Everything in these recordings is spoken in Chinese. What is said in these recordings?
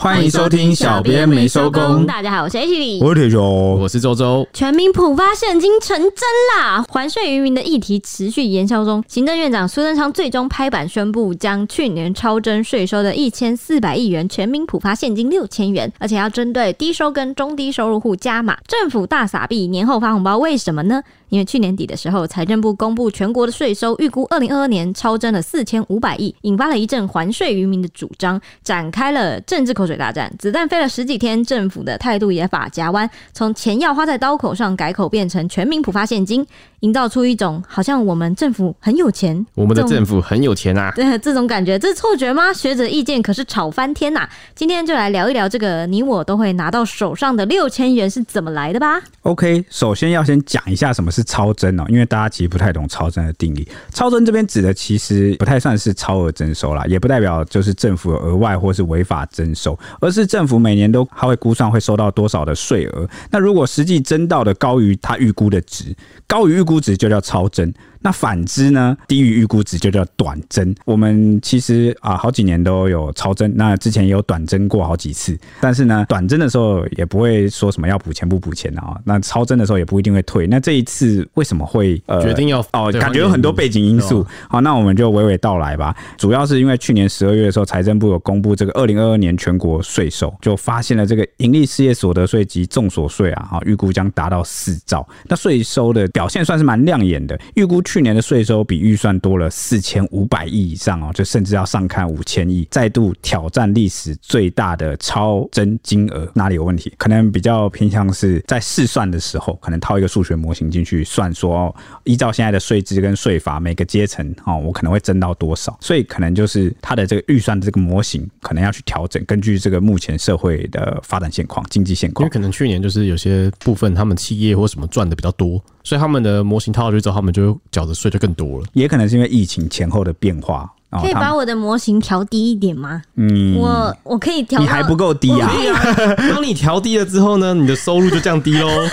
欢迎收听小编没收工。大家好，我是 H 里，我是铁雄，我是周周。全民普发现金成真啦！还税于民的议题持续延烧中。行政院长苏贞昌最终拍板宣布，将去年超征税收的一千四百亿元全民普发现金六千元，而且要针对低收跟中低收入户加码。政府大撒币，年后发红包，为什么呢？因为去年底的时候，财政部公布全国的税收预估，二零二二年超征了四千五百亿，引发了一阵还税于民的主张，展开了政治口水大战。子弹飞了十几天，政府的态度也法夹弯，从钱要花在刀口上改口变成全民普发现金，营造出一种好像我们政府很有钱，我们的政府很有钱啊，对 这种感觉，这是错觉吗？学者意见可是吵翻天呐、啊！今天就来聊一聊这个你我都会拿到手上的六千元是怎么来的吧。OK，首先要先讲一下什么是。是超征哦，因为大家其实不太懂超征的定义。超征这边指的其实不太算是超额征收啦，也不代表就是政府额外或是违法征收，而是政府每年都他会估算会收到多少的税额。那如果实际增到的高于他预估的值，高于预估值就叫超增。那反之呢？低于预估值就叫短增。我们其实啊，好几年都有超增，那之前也有短增过好几次。但是呢，短增的时候也不会说什么要补钱不补钱啊。那超增的时候也不一定会退。那这一次为什么会呃决定要哦？感觉有很多背景因素。好，那我们就娓娓道来吧。主要是因为去年十二月的时候，财政部有公布这个二零二二年全国税收，就发现了这个盈利事业所得税及重所税啊，哈，预估将达到四兆。那税收的表现算是蛮亮眼的，预估。去年的税收比预算多了四千五百亿以上哦，就甚至要上看五千亿，再度挑战历史最大的超增金额。哪里有问题？可能比较偏向是在试算的时候，可能套一个数学模型进去算，说，依照现在的税制跟税法，每个阶层哦，我可能会增到多少，所以可能就是它的这个预算的这个模型可能要去调整，根据这个目前社会的发展现况、经济现况。因为可能去年就是有些部分他们企业或什么赚的比较多，所以他们的模型套上去之后，他们就缴的税就更多了，也可能是因为疫情前后的变化。可以把我的模型调低一点吗？嗯，我我可以调，你还不够低啊！当你调低了之后呢，你的收入就降低喽。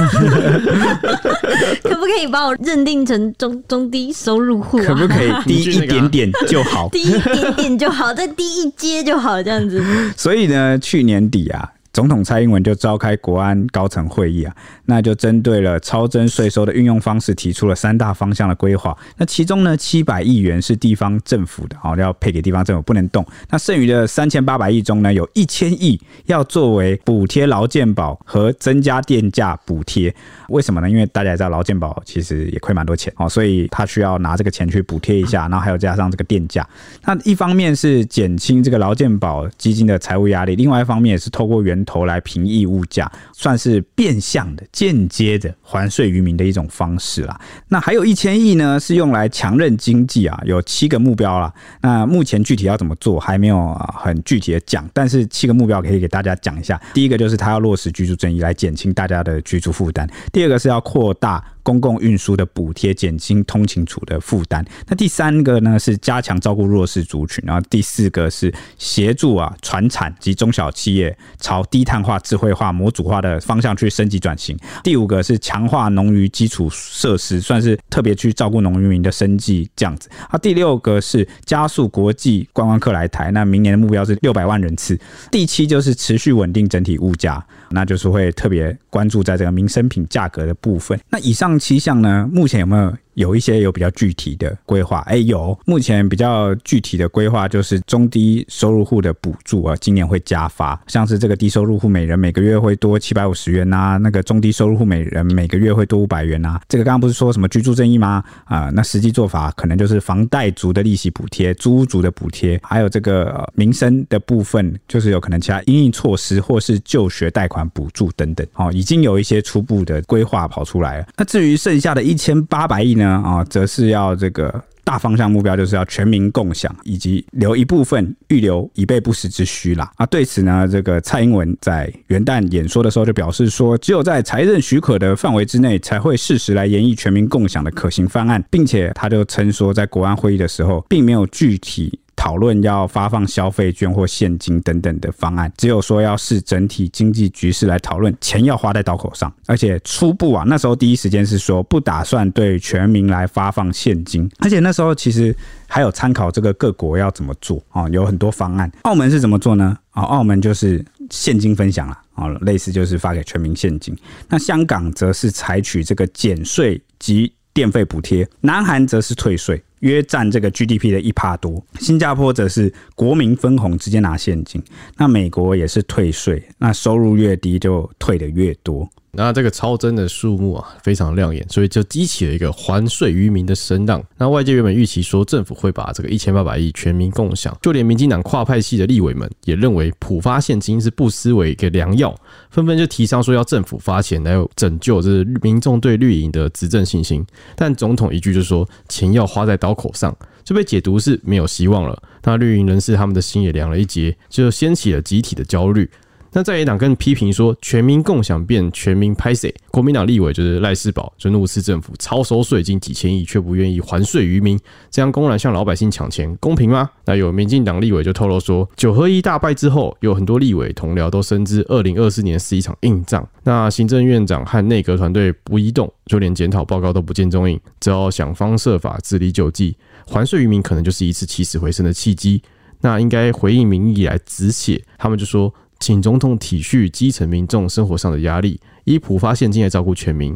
可不可以把我认定成中中低收入户？可不可以低一点点就好？低一点点就好，再低一阶就好，这样子。所以呢，去年底啊。总统蔡英文就召开国安高层会议啊，那就针对了超征税收的运用方式提出了三大方向的规划。那其中呢，七百亿元是地方政府的，好，要配给地方政府，不能动。那剩余的三千八百亿中呢，有一千亿要作为补贴劳健保和增加电价补贴。为什么呢？因为大家也知道劳健保其实也亏蛮多钱哦，所以他需要拿这个钱去补贴一下，然后还有加上这个电价。那一方面是减轻这个劳健保基金的财务压力，另外一方面也是透过源头来平抑物价，算是变相的、间接的还税于民的一种方式啦。那还有一千亿呢，是用来强韧经济啊，有七个目标啦。那目前具体要怎么做还没有很具体的讲，但是七个目标可以给大家讲一下。第一个就是他要落实居住正义，来减轻大家的居住负担。第二个是要扩大。公共运输的补贴，减轻通勤族的负担。那第三个呢，是加强照顾弱势族群，然后第四个是协助啊船产及中小企业朝低碳化、智慧化、模组化的方向去升级转型。第五个是强化农渔基础设施，算是特别去照顾农渔民的生计这样子。啊，第六个是加速国际观光客来台，那明年的目标是六百万人次。第七就是持续稳定整体物价，那就是会特别关注在这个民生品价格的部分。那以上。七项呢？目前有没有？有一些有比较具体的规划，哎，有目前比较具体的规划就是中低收入户的补助啊，今年会加发，像是这个低收入户每人每个月会多七百五十元呐，那个中低收入户每人每个月会多五百元呐。这个刚刚不是说什么居住正义吗？啊，那实际做法可能就是房贷族的利息补贴、租屋族的补贴，还有这个民生的部分，就是有可能其他因应措施或是就学贷款补助等等。哦，已经有一些初步的规划跑出来了。那至于剩下的一千八百亿呢？啊，则是要这个大方向目标，就是要全民共享，以及留一部分预留以备不时之需啦。啊，对此呢，这个蔡英文在元旦演说的时候就表示说，只有在财政许可的范围之内，才会适时来研议全民共享的可行方案，并且他就称说，在国安会议的时候，并没有具体。讨论要发放消费券或现金等等的方案，只有说要视整体经济局势来讨论，钱要花在刀口上。而且初步啊，那时候第一时间是说不打算对全民来发放现金，而且那时候其实还有参考这个各国要怎么做啊，有很多方案。澳门是怎么做呢？啊，澳门就是现金分享了啊，类似就是发给全民现金。那香港则是采取这个减税及电费补贴，南韩则是退税，约占这个 GDP 的一趴多。新加坡则是国民分红，直接拿现金。那美国也是退税，那收入越低就退的越多。那这个超增的数目啊，非常亮眼，所以就激起了一个还税于民的声浪。那外界原本预期说政府会把这个一千八百亿全民共享，就连民进党跨派系的立委们也认为普发现金是不失为一个良药，纷纷就提倡说要政府发钱来拯救这民众对绿营的执政信心。但总统一句就说钱要花在刀口上，就被解读是没有希望了。那绿营人士他们的心也凉了一截，就掀起了集体的焦虑。那在野党更批评说，全民共享变全民拍谢，国民党立委就是赖士宝，就怒斥政府超收税金几千亿，却不愿意还税于民，这样公然向老百姓抢钱，公平吗？那有民进党立委就透露说，九合一大败之后，有很多立委同僚都深知二零二四年是一场硬仗。那行政院长和内阁团队不移动，就连检讨报告都不见踪影，只好想方设法治理救济，还税于民可能就是一次起死回生的契机。那应该回应民意来止血，他们就说。请总统体恤基层民众生活上的压力，以普发现金来照顾全民。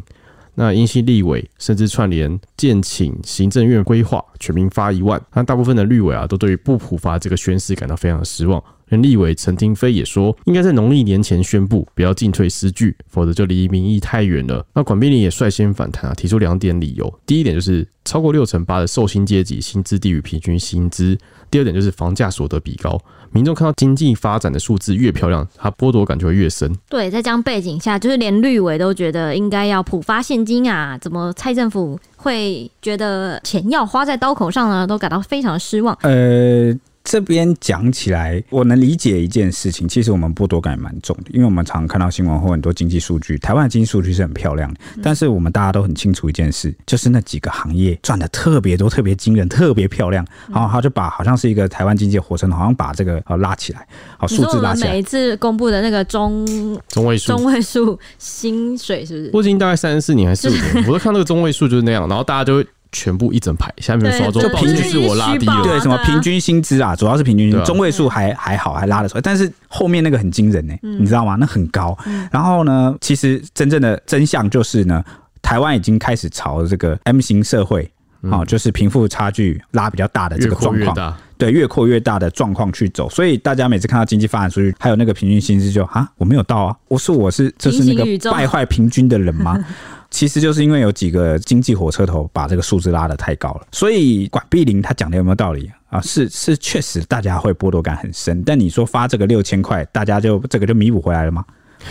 那英系立委甚至串联建请行政院规划全民发一万。那大部分的绿委啊，都对于不普发这个宣誓感到非常的失望。连立委陈亭妃也说，应该在农历年前宣布，不要进退失据，否则就离民意太远了。那管碧林也率先反弹啊，提出两点理由。第一点就是超过六成八的受薪阶级薪资低于平均薪资；第二点就是房价所得比高。民众看到经济发展的数字越漂亮，他剥夺感就会越深。对，在这样背景下，就是连绿委都觉得应该要普发现金啊，怎么蔡政府会觉得钱要花在刀口上呢？都感到非常的失望。呃。这边讲起来，我能理解一件事情。其实我们剥夺感也蛮重的，因为我们常常看到新闻或很多经济数据，台湾的经济数据是很漂亮的，但是我们大家都很清楚一件事，就是那几个行业赚的特别多、特别惊人、特别漂亮，然后他就把好像是一个台湾经济的火车，好像把这个呃拉起来，好数字拉起来。每一次公布的那个中中位数、中位数薪水是不是？我已经大概三十四年还是四五年，我都看那个中位数就是那样，然后大家就会。全部一整排，下面说就平均是我拉低了，对，什么平均薪资啊，主要是平均薪资，中位数还还好，还拉得出来，但是后面那个很惊人呢、欸，你知道吗？那很高。然后呢，其实真正的真相就是呢，台湾已经开始朝这个 M 型社会啊，就是贫富差距拉比较大的这个状况，对，越扩越大的状况去走。所以大家每次看到经济发展数据，还有那个平均薪资，就啊，我没有到啊，我说我是这是那个败坏平均的人吗？其实就是因为有几个经济火车头把这个数字拉得太高了，所以管碧玲她讲的有没有道理啊？是是，确实大家会剥夺感很深。但你说发这个六千块，大家就这个就弥补回来了吗？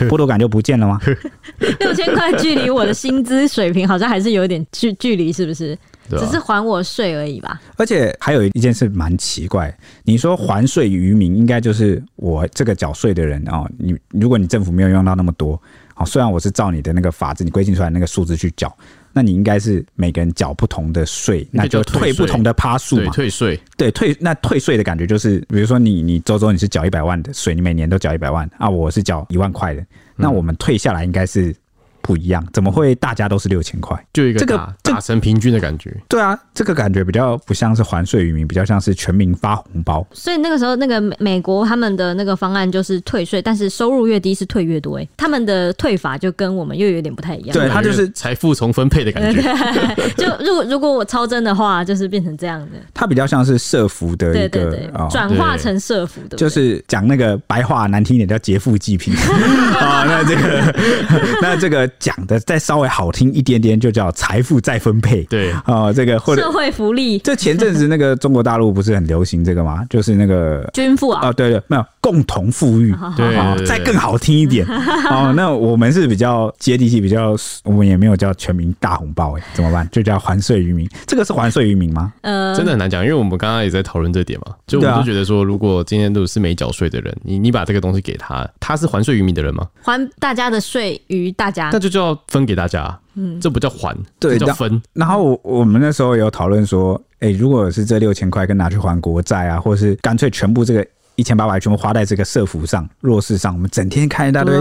剥夺感就不见了吗？六千块距离我的薪资水平好像还是有点距距离，是不是？只是还我税而已吧。而且还有一件事蛮奇怪，你说还税于民，应该就是我这个缴税的人哦。你如果你政府没有用到那么多。虽然我是照你的那个法子，你规定出来那个数字去缴，那你应该是每个人缴不同的税，那就退不同的趴数嘛。退税，对，退那退税的感觉就是，比如说你你周周你是缴一百万的税，你每年都缴一百万啊，我是缴一万块的，那我们退下来应该是。不一样，怎么会大家都是六千块？就一个这个打成平均的感觉。对啊，这个感觉比较不像是还税于民，比较像是全民发红包。所以那个时候，那个美国他们的那个方案就是退税，但是收入越低是退越多。哎，他们的退法就跟我们又有点不太一样。对，他就是财富重分配的感觉。就如果如果我超真的话，就是变成这样的。他比较像是社福的一个转化成社福的，就是讲那个白话难听一点叫劫富济贫啊。那这个 那这个。讲的再稍微好听一点点，就叫财富再分配。对啊、呃，这个或者社会福利。这前阵子那个中国大陆不是很流行这个吗？就是那个 均富啊。哦，对对，没有共同富裕。对，再更好听一点。哦，那我们是比较接地气，比较我们也没有叫全民大红包哎，怎么办？就叫还税于民。这个是还税于民吗？呃，真的很难讲，因为我们刚刚也在讨论这点嘛。就我们就觉得说，如果今天都是没缴税的人，你你把这个东西给他，他是还税于民的人吗？还大家的税于大家，那就叫分给大家。嗯，这不叫还，对，这叫分。然后我我们那时候有讨论说，哎，如果是这六千块跟拿去还国债啊，或是干脆全部这个。一千八百全部花在这个社服上、弱势上，我们整天看一大堆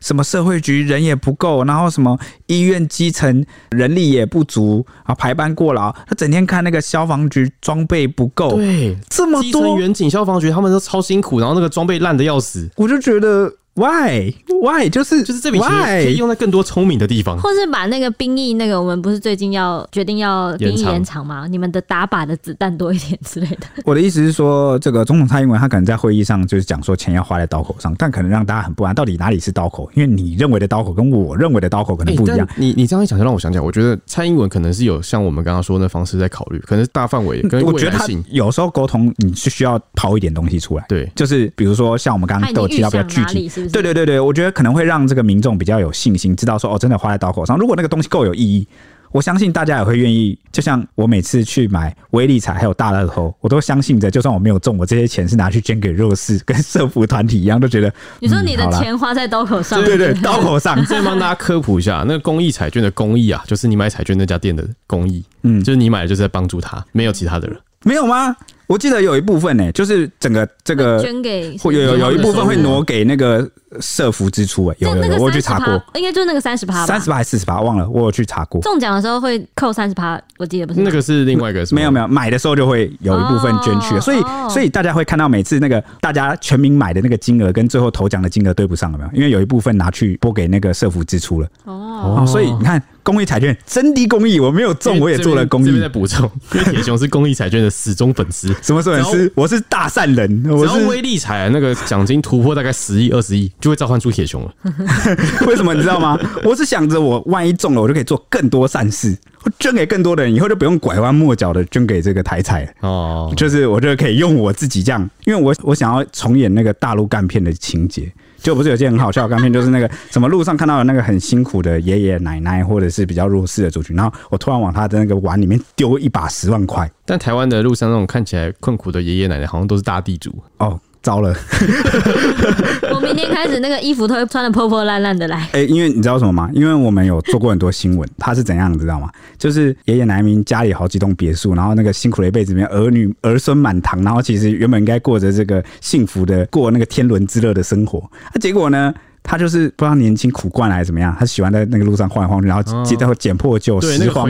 什么社会局人也不够，然后什么医院基层人力也不足啊，排班过劳。他整天看那个消防局装备不够，对，这么多基层员警消防局他们都超辛苦，然后那个装备烂的要死，我就觉得。Why Why 就是就是这笔钱可以用在更多聪明的地方，或是把那个兵役那个，我们不是最近要决定要兵役延长吗？你们的打靶的子弹多一点之类的。我的意思是说，这个总统蔡英文他可能在会议上就是讲说钱要花在刀口上，但可能让大家很不安，到底哪里是刀口？因为你认为的刀口跟我认为的刀口可能不一样。欸、你你这样一讲就让我想起来，我觉得蔡英文可能是有像我们刚刚说的那方式在考虑，可能是大范围跟未来性。有时候沟通你是需要抛一点东西出来，对，就是比如说像我们刚刚都有提到比较具体，是？对对对对，我觉得。可能会让这个民众比较有信心，知道说哦，真的花在刀口上。如果那个东西够有意义，我相信大家也会愿意。就像我每次去买威力彩还有大乐透，我都相信着，就算我没有中，我这些钱是拿去捐给弱势跟社福团体一样，都觉得。你说你的钱花在刀口上，对对对，刀口上。再帮大家科普一下，那个公益彩券的公益啊，就是你买彩券那家店的公益，嗯，就是你买的就是在帮助他，没有其他的人，没有吗？我记得有一部分呢、欸，就是整个这个捐给有有有一部分会挪给那个社福支出哎、欸，有有有，我有去查过，应该就是那个三十趴，三十趴还是四十趴，忘了，我有去查过。中奖的时候会扣三十趴，我记得不是那个是另外一个是，没有没有，买的时候就会有一部分捐去，所以所以大家会看到每次那个大家全民买的那个金额跟最后投奖的金额对不上了没有？因为有一部分拿去拨给那个社福支出了哦，所以你看。公益彩券真的公益，我没有中，我也做了公益。在补充，因为铁雄是公益彩券的死忠粉丝。什么粉丝？我是大善人。我是威利彩那个奖金突破大概十亿、二十亿，就会召唤出铁雄了。为什么你知道吗？我是想着我万一中了，我就可以做更多善事，我捐给更多的人，以后就不用拐弯抹角的捐给这个台彩哦。就是我觉得可以用我自己这样，因为我我想要重演那个大陆干片的情节。就不是有件很好笑的干片，就是那个什么路上看到的那个很辛苦的爷爷奶奶，或者是比较弱势的族群，然后我突然往他的那个碗里面丢一把十万块。但台湾的路上那种看起来困苦的爷爷奶奶，好像都是大地主哦。糟了！我明天开始那个衣服都会穿的破破烂烂的来。哎、欸，因为你知道什么吗？因为我们有做过很多新闻，他是怎样，你知道吗？就是爷爷奶奶家里好几栋别墅，然后那个辛苦了一辈子，里面儿女儿孙满堂，然后其实原本应该过着这个幸福的过那个天伦之乐的生活，那结果呢？他就是不知道年轻苦惯了还是怎么样，他喜欢在那个路上晃来晃去，然后接着会捡破旧、拾荒，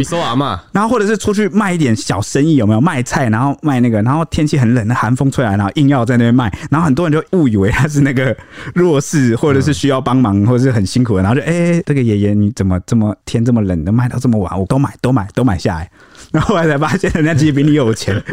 然后或者是出去卖一点小生意，有没有卖菜，然后卖那个，然后天气很冷，那寒风吹来，然后硬要在那边卖，然后很多人就误以为他是那个弱势，或者是需要帮忙，或者是很辛苦的，然后就哎、欸，这个爷爷你怎么这么天这么冷的卖到这么晚，我都买都买都买下来。然后后来才发现，人家其实比你有钱。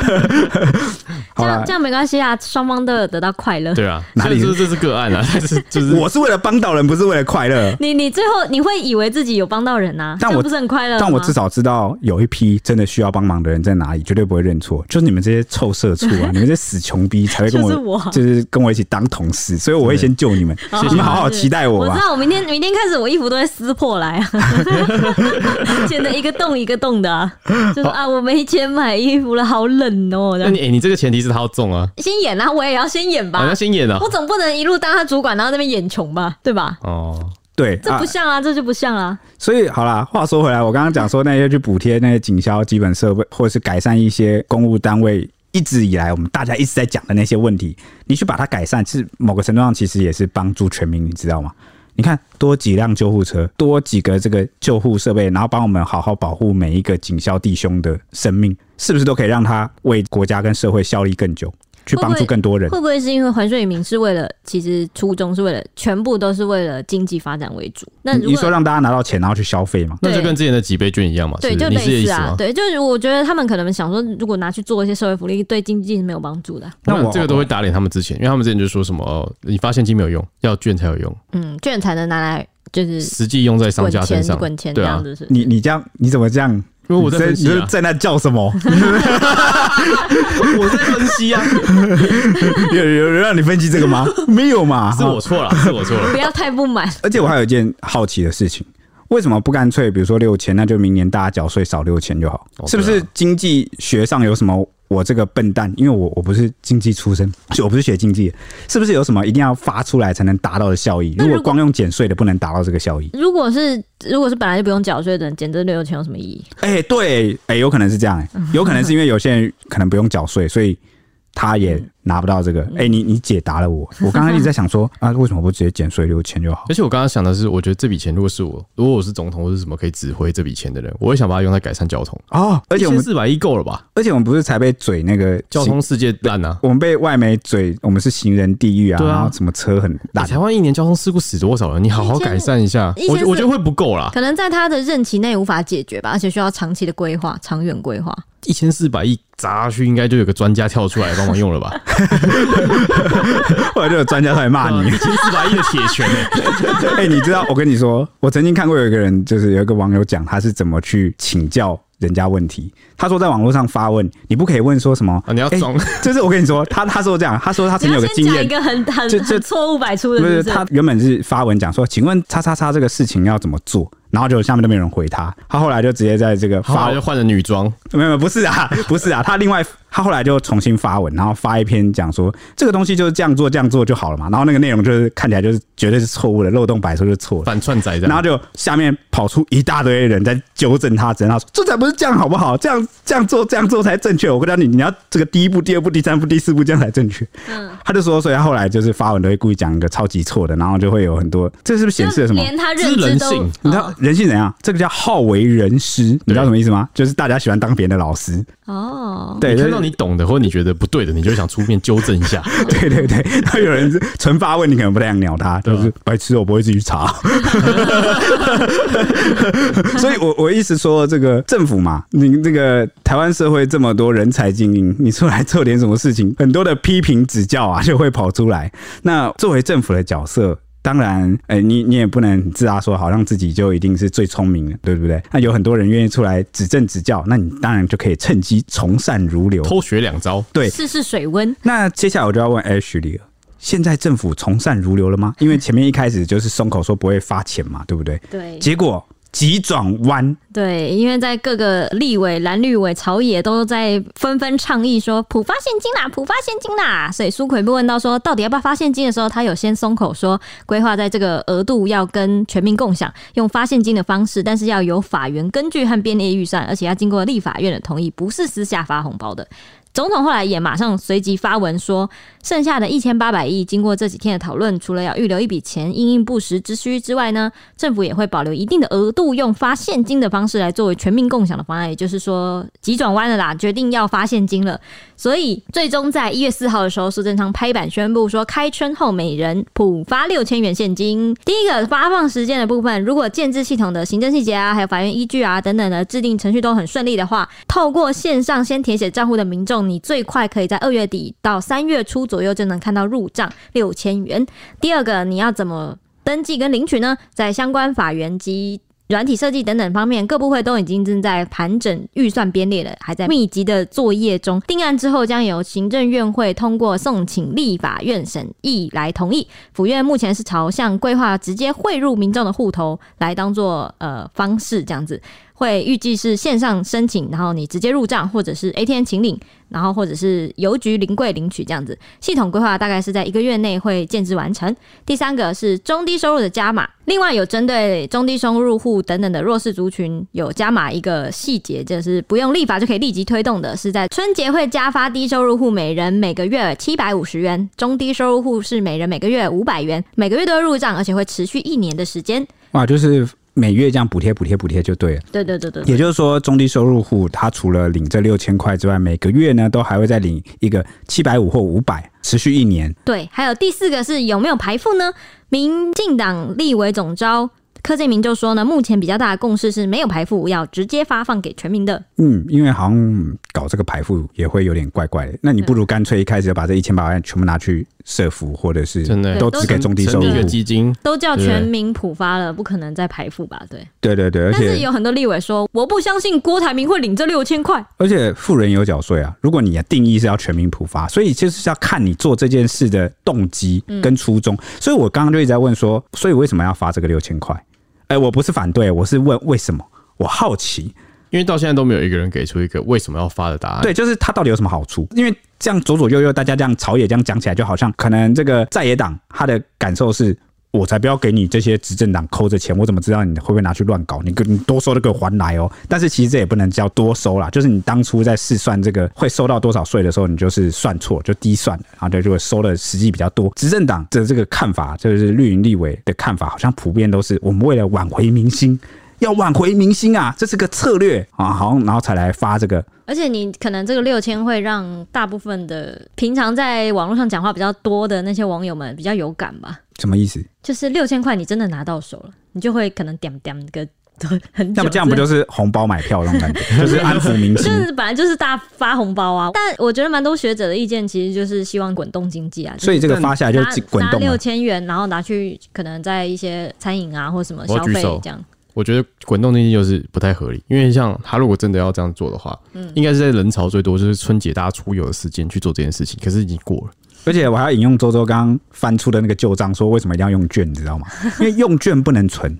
这样这样没关系啊，双方都有得到快乐。对啊，哪里是这是个案啊？就是就是，我是为了帮到人，不是为了快乐。你你最后你会以为自己有帮到人啊？但我不是很快乐。但我至少知道有一批真的需要帮忙的人在哪里，绝对不会认错。就是你们这些臭社畜啊，你们这些死穷逼才会跟我，就是跟我一起当同事，所以我会先救你们。你们好好期待我吧。我知道，我明天明天开始，我衣服都会撕破来啊，剪的一个洞一个洞的。啊，就是啊，我没钱买衣服了，好冷哦。那你，欸，你这个前提是他要中啊，先演啊，我也要先演吧，我要先演啊，我总不能一路当他主管，然后那边演穷吧，对吧？哦，对，这不像啊，这就不像啊。所以好啦，话说回来，我刚刚讲说那些去补贴那些警消基本设备，或者是改善一些公务单位一直以来我们大家一直在讲的那些问题，你去把它改善，是某个程度上其实也是帮助全民，你知道吗？你看，多几辆救护车，多几个这个救护设备，然后帮我们好好保护每一个警校弟兄的生命，是不是都可以让他为国家跟社会效力更久？去帮助更多人，会不会是因为环税于民是为了，其实初衷是为了全部都是为了经济发展为主？那你说让大家拿到钱然后去消费嘛？那就跟之前的几倍券一样嘛？对，就类似啊。对，就是我觉得他们可能想说，如果拿去做一些社会福利，对经济是没有帮助的。那我这个都会打脸他们之前，因为他们之前就说什么哦，你发现金没有用，要券才有用。嗯，券才能拿来就是实际用在商家身上，滚钱这样子是。你你这样你怎么这样？因为我在分析、啊、你在那叫什么？我在分析啊！有有人让你分析这个吗？没有嘛？是我错了，是我错了。不要太不满。而且我还有一件好奇的事情，为什么不干脆，比如说六千，那就明年大家缴税少六千就好？是不是经济学上有什么我这个笨蛋，因为我我不是经济出身，就我不是学经济的，是不是有什么一定要发出来才能达到的效益？如果光用减税的不能达到这个效益，如果是如果是本来就不用缴税的人减这六千有什么意义？哎、欸，对，哎、欸，有可能是这样、欸，有可能是因为有些人可能不用缴税，所以他也。拿不到这个，哎、欸，你你解答了我。我刚刚一直在想说，啊，为什么不直接减税六千就好？而且我刚刚想的是，我觉得这笔钱如果是我，如果我是总统或是什么可以指挥这笔钱的人，我会想把它用在改善交通哦。而且我们四百亿够了吧？而且我们不是才被嘴那个交通世界烂啊？我们被外媒嘴，我们是行人地狱啊，对啊，然后什么车很烂。台湾一年交通事故死多少人？你好好改善一下，我我觉得会不够啦。可能在他的任期内无法解决吧，而且需要长期的规划、长远规划。一千四百亿砸下去，应该就有个专家跳出来帮忙用了吧？后来就有专家出来骂你，一千四百亿的铁拳哎！哎，你知道我跟你说，我曾经看过有一个人，就是有一个网友讲他是怎么去请教人家问题。他说在网络上发问，你不可以问说什么？啊、你要装、欸？就是我跟你说，他他说这样，他说他曾经有个经验，一个很很就就错误百出的是不是，不是他原本是发文讲说，请问叉叉叉这个事情要怎么做？然后就下面都没有人回他，他后来就直接在这个发就换了女装，没有没有不是啊 不是啊，他另外 他后来就重新发文，然后发一篇讲说这个东西就是这样做这样做就好了嘛，然后那个内容就是看起来就是绝对是错误的，漏洞百出就是错的，反串仔的，然后就下面跑出一大堆人在纠正他，整他说这才不是这样好不好？这样这样做这样做才正确。我跟你讲，你你要这个第一步、第二步、第三步、第四步这样才正确。嗯，他就说，所以他后来就是发文都会故意讲一个超级错的，然后就会有很多，这是不是显示了什么？连他认知人性，你知道人性怎样？这个。叫好为人师，你知道什么意思吗？就是大家喜欢当别人的老师哦。对，看到你懂的或者你觉得不对的，你就想出面纠正一下。对 对对，然后有人纯发问，你可能不太想鸟他，就是白痴，我不会自己查。所以我我意思说，这个政府嘛，你这个台湾社会这么多人才精英，你出来做点什么事情，很多的批评指教啊就会跑出来。那作为政府的角色。当然，哎、欸，你你也不能自大说，好像自己就一定是最聪明的，对不对？那有很多人愿意出来指正指教，那你当然就可以趁机从善如流，偷学两招，对，试试水温。那接下来我就要问 Ashley 了，现在政府从善如流了吗？因为前面一开始就是松口说不会发钱嘛，对不对？对，结果。急转弯，对，因为在各个立委、蓝绿委、朝野都在纷纷倡议说普发现金啦，普发现金啦。所以苏奎被问到说到底要不要发现金的时候，他有先松口说规划在这个额度要跟全民共享，用发现金的方式，但是要由法源根据和编列预算，而且要经过立法院的同意，不是私下发红包的。总统后来也马上随即发文说，剩下的一千八百亿，经过这几天的讨论，除了要预留一笔钱因应不时之需之外呢，政府也会保留一定的额度，用发现金的方式来作为全民共享的方案。也就是说，急转弯了啦，决定要发现金了。所以最终在一月四号的时候，苏贞昌拍板宣布说，开春后每人普发六千元现金。第一个发放时间的部分，如果建制系统的行政细节啊，还有法院依据啊等等的制定程序都很顺利的话，透过线上先填写账户的民众。你最快可以在二月底到三月初左右就能看到入账六千元。第二个，你要怎么登记跟领取呢？在相关法源及软体设计等等方面，各部会都已经正在盘整预算编列了，还在密集的作业中。定案之后，将由行政院会通过送请立法院审议来同意。府院目前是朝向规划直接汇入民众的户头来当做呃方式，这样子。会预计是线上申请，然后你直接入账，或者是 ATM 请领，然后或者是邮局临柜领取这样子。系统规划大概是在一个月内会建置完成。第三个是中低收入的加码，另外有针对中低收入户等等的弱势族群有加码一个细节，就是不用立法就可以立即推动的，是在春节会加发低收入户每人每个月七百五十元，中低收入户是每人每个月五百元，每个月都要入账，而且会持续一年的时间。哇，就是。每月这样补贴补贴补贴就对了。对对对对，也就是说，中低收入户他除了领这六千块之外，每个月呢都还会再领一个七百五或五百，持续一年。对，还有第四个是有没有排付呢？民进党立委总招。柯建明就说呢，目前比较大的共识是没有排付，要直接发放给全民的。嗯，因为好像搞这个排付也会有点怪怪的。那你不如干脆一开始就把这一千八百万全部拿去社福，或者是真的都只给中低收入一个基金，都叫全民普发了，不可能再排富吧？对，对对对。而且有很多立委说，我不相信郭台铭会领这六千块。而且富人有缴税啊，如果你的定义是要全民普发，所以其实是要看你做这件事的动机跟初衷。嗯、所以我刚刚就一直在问说，所以为什么要发这个六千块？哎，我不是反对，我是问为什么？我好奇，因为到现在都没有一个人给出一个为什么要发的答案。对，就是它到底有什么好处？因为这样左左右右大家这样朝野这样讲起来，就好像可能这个在野党他的感受是。我才不要给你这些执政党抠着钱，我怎么知道你会不会拿去乱搞？你你多收的给还来哦。但是其实这也不能叫多收啦，就是你当初在试算这个会收到多少税的时候，你就是算错，就低算了，然后就就会收的实际比较多。执政党的这个看法，就是绿营立委的看法，好像普遍都是我们为了挽回民心。要挽回民心啊，这是个策略啊，好，然后才来发这个。而且你可能这个六千会让大部分的平常在网络上讲话比较多的那些网友们比较有感吧？什么意思？就是六千块你真的拿到手了，你就会可能点点个很。那么这样不就是红包买票那种感觉？就是安抚民心。就是本来就是大发红包啊，但我觉得蛮多学者的意见其实就是希望滚动经济啊。所以这个发下来就滚动六千元，然后拿去可能在一些餐饮啊或什么消费这样。我觉得滚动经济就是不太合理，因为像他如果真的要这样做的话，嗯，应该是在人潮最多，就是春节大家出游的时间去做这件事情，可是已经过了。而且我还要引用周周刚刚翻出的那个旧账，说为什么一定要用券，你知道吗？因为用券不能存。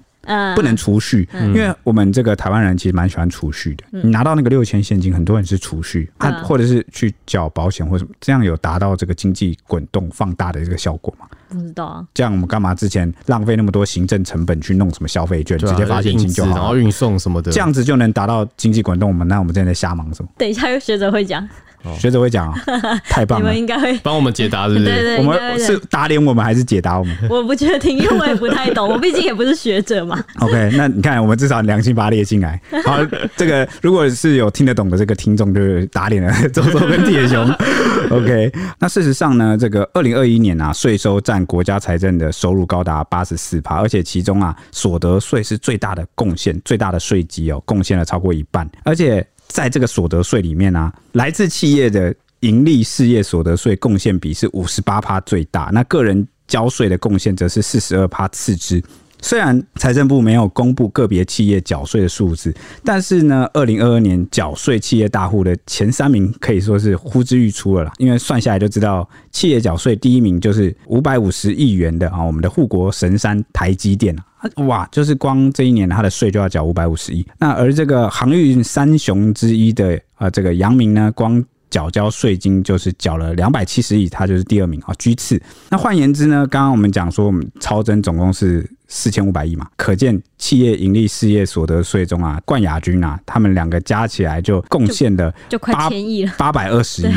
不能储蓄，因为我们这个台湾人其实蛮喜欢储蓄的。你拿到那个六千现金，很多人是储蓄，啊，或者是去缴保险或什么，这样有达到这个经济滚动放大的这个效果吗？不知道啊。这样我们干嘛之前浪费那么多行政成本去弄什么消费券，直接发现金就好，然后运送什么的，这样子就能达到经济滚动。我们那我们现在在瞎忙什么？等一下有学者会讲。学者会讲啊，太棒了！你们应该会帮我们解答，是不是？对对，我们是打脸我们还是解答我们？我不确定，因为我也不太懂，我毕竟也不是学者嘛。OK，那你看，我们至少良心把它列进来。好，这个如果是有听得懂的这个听众，就是打脸了周周跟铁熊。OK，那事实上呢，这个二零二一年啊，税收占国家财政的收入高达八十四趴，而且其中啊，所得税是最大的贡献，最大的税基哦，贡献了超过一半，而且。在这个所得税里面、啊，来自企业的盈利事业所得税贡献比是五十八趴最大，那个人交税的贡献则是四十二趴次之。虽然财政部没有公布个别企业缴税的数字，但是呢，二零二二年缴税企业大户的前三名可以说是呼之欲出了啦。因为算下来就知道，企业缴税第一名就是五百五十亿元的啊，我们的护国神山台积电哇，就是光这一年它的税就要缴五百五十亿。那而这个航运三雄之一的啊，这个阳明呢，光缴交税金就是缴了两百七十亿，它就是第二名啊，居次。那换言之呢，刚刚我们讲说，我们超增总共是四千五百亿嘛，可见企业盈利事业所得税中啊，冠亚军啊，他们两个加起来就贡献的就快千亿了，八百二十亿。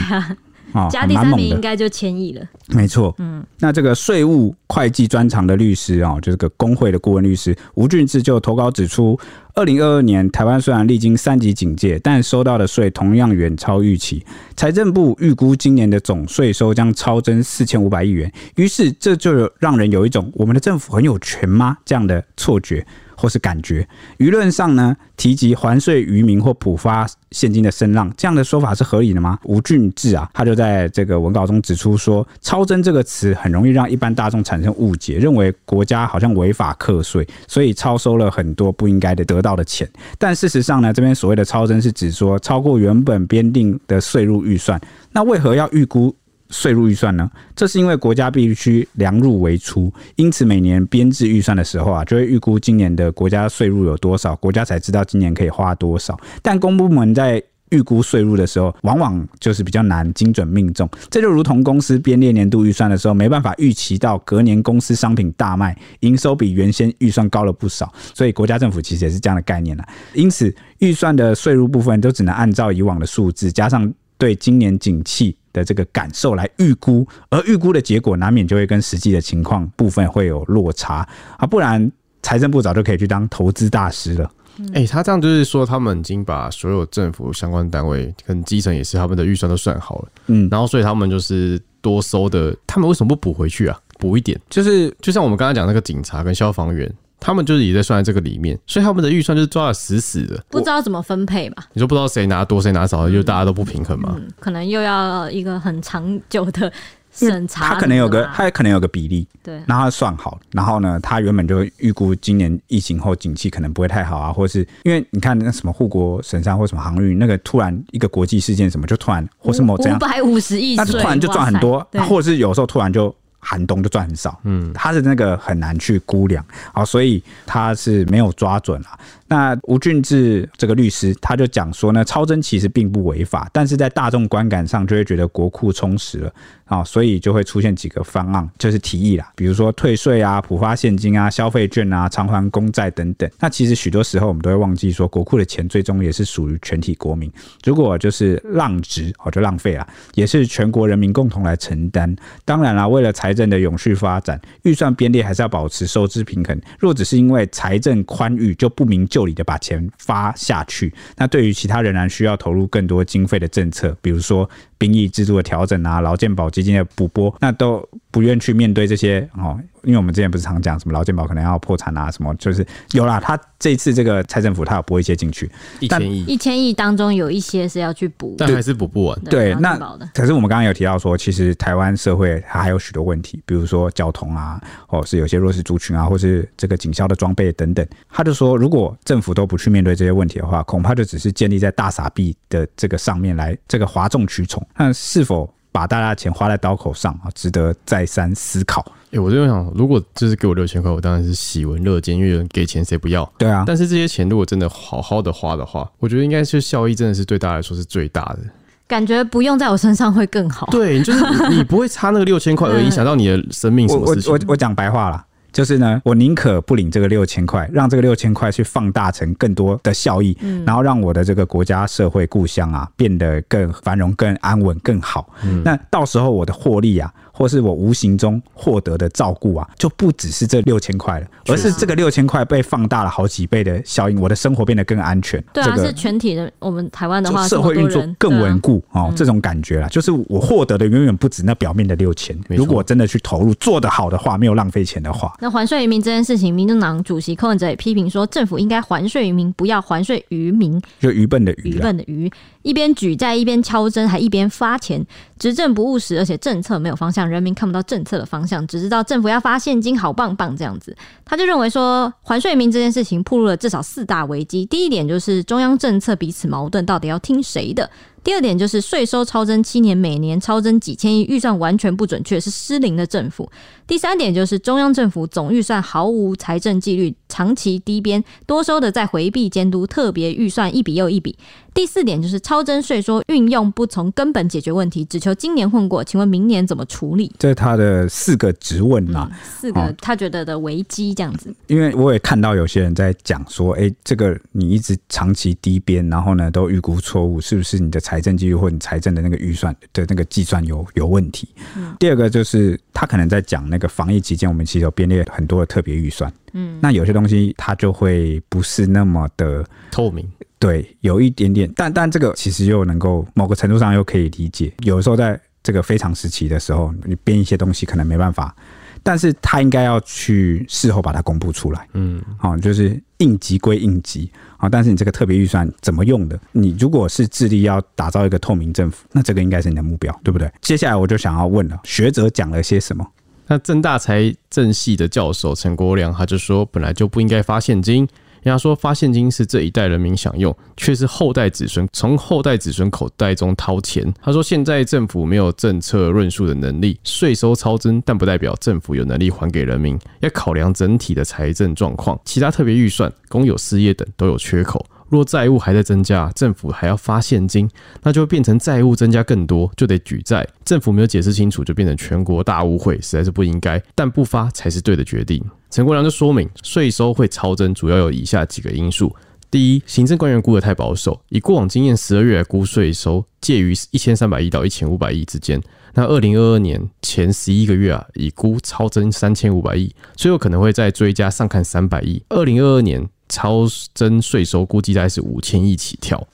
哦，加第三名应该就千亿了。没错，嗯，那这个税务会计专长的律师啊，就是个工会的顾问律师吴俊志就投稿指出，二零二二年台湾虽然历经三级警戒，但收到的税同样远超预期。财政部预估今年的总税收将超增四千五百亿元，于是这就让人有一种我们的政府很有权吗？这样的错觉。或是感觉，舆论上呢，提及还税于民或普发现金的声浪，这样的说法是合理的吗？吴俊志啊，他就在这个文稿中指出说，超征这个词很容易让一般大众产生误解，认为国家好像违法课税，所以超收了很多不应该的得到的钱。但事实上呢，这边所谓的超征是指说超过原本编定的税入预算，那为何要预估？税入预算呢？这是因为国家必须量入为出，因此每年编制预算的时候啊，就会预估今年的国家税入有多少，国家才知道今年可以花多少。但公部门在预估税入的时候，往往就是比较难精准命中。这就如同公司编列年度预算的时候，没办法预期到隔年公司商品大卖，营收比原先预算高了不少。所以国家政府其实也是这样的概念了。因此，预算的税入部分都只能按照以往的数字，加上对今年景气的这个感受来预估，而预估的结果难免就会跟实际的情况部分会有落差啊，不然财政部早就可以去当投资大师了。哎、欸，他这样就是说，他们已经把所有政府相关单位跟基层也是他们的预算都算好了，嗯，然后所以他们就是多收的，他们为什么不补回去啊？补一点，就是就像我们刚才讲那个警察跟消防员。他们就是也在算在这个里面，所以他们的预算就是抓的死死的，不知道怎么分配嘛？你说不知道谁拿多谁拿少，就大家都不平衡嘛、嗯？可能又要一个很长久的审查，他可能有个，他也可能有个比例，对，然后他算好，然后呢，他原本就预估今年疫情后景气可能不会太好啊，或是因为你看那什么护国神山或什么航运，那个突然一个国际事件什么就突然或是某这样五百五十亿，那就突然就赚很多，或者是有时候突然就。寒冬就赚很少，嗯，他的那个很难去估量，好，所以他是没有抓准了。那吴俊志这个律师他就讲说呢，超征其实并不违法，但是在大众观感上就会觉得国库充实了啊，所以就会出现几个方案，就是提议啦，比如说退税啊、普发现金啊、消费券啊、偿还公债等等。那其实许多时候我们都会忘记说，国库的钱最终也是属于全体国民，如果就是浪值哦，就浪费了，也是全国人民共同来承担。当然啦，为了财政的永续发展，预算编列还是要保持收支平衡。若只是因为财政宽裕就不明就里的把钱发下去，那对于其他仍然需要投入更多经费的政策，比如说兵役制度的调整啊、劳健保基金的补拨，那都不愿去面对这些哦。因为我们之前不是常讲什么劳健保可能要破产啊，什么就是有啦。他这一次这个蔡政府他有拨一些进去，一千亿，一千亿当中有一些是要去补，但还是补不完。对，那可是我们刚刚有提到说，其实台湾社会它还有许多问题，比如说交通啊，或是有些弱势族群啊，或是这个警消的装备等等。他就说，如果政府都不去面对这些问题的话，恐怕就只是建立在大傻逼的这个上面来这个哗众取宠。那是否把大家的钱花在刀口上啊，值得再三思考。哎、欸，我就想，如果就是给我六千块，我当然是喜闻乐见，因为有人给钱谁不要？对啊。但是这些钱如果真的好好的花的话，我觉得应该是效益真的是对大家来说是最大的。感觉不用在我身上会更好。对，就是你不会差那个六千块而影响 到你的生命什么事情。我我我讲白话啦。就是呢，我宁可不领这个六千块，让这个六千块去放大成更多的效益，嗯，然后让我的这个国家、社会、故乡啊变得更繁荣、更安稳、更好。嗯，那到时候我的获利啊。或是我无形中获得的照顾啊，就不只是这六千块了，而是这个六千块被放大了好几倍的效应，我的生活变得更安全。对啊，是全体的。我们台湾的话，社会运作更稳固哦，这种感觉啦，就是我获得的远远不止那表面的六千。如果真的去投入做得好的话，没有浪费钱的话，那还税于民这件事情，民众党主席柯文哲也批评说，政府应该还税于民，不要还税于民，就愚笨的愚，愚笨的愚。一边举债一边敲针，还一边发钱，执政不务实，而且政策没有方向，人民看不到政策的方向，只知道政府要发现金，好棒棒这样子。他就认为说，还税民这件事情暴露了至少四大危机。第一点就是中央政策彼此矛盾，到底要听谁的？第二点就是税收超增七年，每年超增几千亿，预算完全不准确，是失灵的政府。第三点就是中央政府总预算毫无财政纪律，长期低编，多收的在回避监督，特别预算一笔又一笔。第四点就是超征税收运用不从根本解决问题，只求今年混过，请问明年怎么处理？这是他的四个质问呐、啊嗯，四个他觉得的危机这样子。因为我也看到有些人在讲说，哎，这个你一直长期低编，然后呢都预估错误，是不是你的财政纪律或你财政的那个预算的那个计算有有问题？嗯、第二个就是他可能在讲那个防疫期间，我们其实有编列很多的特别预算，嗯，那有些东西它就会不是那么的透明。对，有一点点，但但这个其实又能够某个程度上又可以理解。有时候在这个非常时期的时候，你编一些东西可能没办法，但是他应该要去事后把它公布出来。嗯，好，就是应急归应急啊，但是你这个特别预算怎么用的？你如果是致力要打造一个透明政府，那这个应该是你的目标，对不对？接下来我就想要问了，学者讲了些什么？那正大财政系的教授陈国良他就说，本来就不应该发现金。人家说发现金是这一代人民享用，却是后代子孙从后代子孙口袋中掏钱。他说现在政府没有政策论述的能力，税收超增，但不代表政府有能力还给人民。要考量整体的财政状况，其他特别预算、公有事业等都有缺口。若债务还在增加，政府还要发现金，那就会变成债务增加更多，就得举债。政府没有解释清楚，就变成全国大误会，实在是不应该。但不发才是对的决定。陈国良就说明，税收会超增，主要有以下几个因素：第一，行政官员估得太保守，以过往经验，十二月估税收介于一千三百亿到一千五百亿之间。那二零二二年前十一个月啊，已估超增三千五百亿，最后可能会再追加上看三百亿。二零二二年。超征税收估计大概是五千亿起跳。